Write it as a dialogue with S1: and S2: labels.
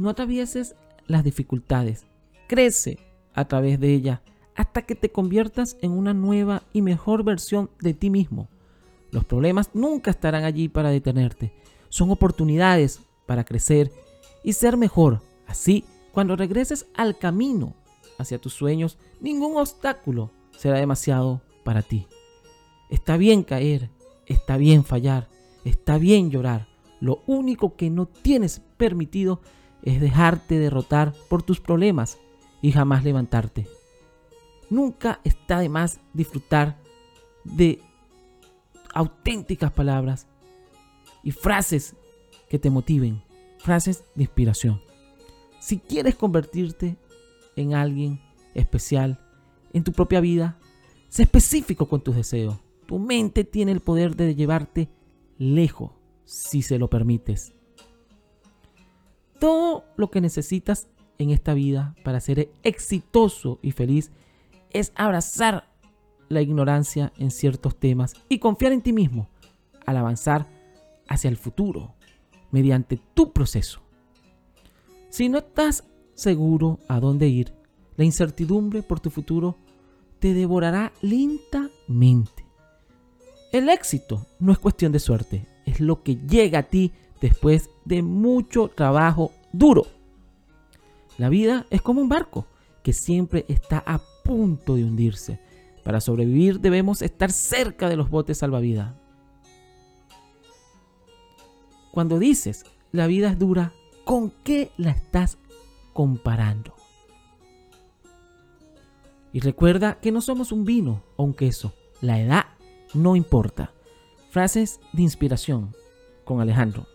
S1: No atravieses las dificultades. Crece a través de ellas hasta que te conviertas en una nueva y mejor versión de ti mismo. Los problemas nunca estarán allí para detenerte. Son oportunidades para crecer y ser mejor. Así, cuando regreses al camino hacia tus sueños, ningún obstáculo será demasiado para ti. Está bien caer, está bien fallar, está bien llorar. Lo único que no tienes permitido es dejarte derrotar por tus problemas y jamás levantarte. Nunca está de más disfrutar de auténticas palabras y frases que te motiven, frases de inspiración. Si quieres convertirte en alguien especial en tu propia vida, sé específico con tus deseos. Tu mente tiene el poder de llevarte lejos si se lo permites. Todo lo que necesitas en esta vida para ser exitoso y feliz es abrazar la ignorancia en ciertos temas y confiar en ti mismo al avanzar hacia el futuro mediante tu proceso. Si no estás seguro a dónde ir, la incertidumbre por tu futuro te devorará lentamente. El éxito no es cuestión de suerte, es lo que llega a ti después de mucho trabajo duro. La vida es como un barco que siempre está a punto de hundirse. Para sobrevivir debemos estar cerca de los botes salvavidas. Cuando dices la vida es dura, ¿con qué la estás comparando? Y recuerda que no somos un vino o un queso. La edad no importa. Frases de inspiración con Alejandro.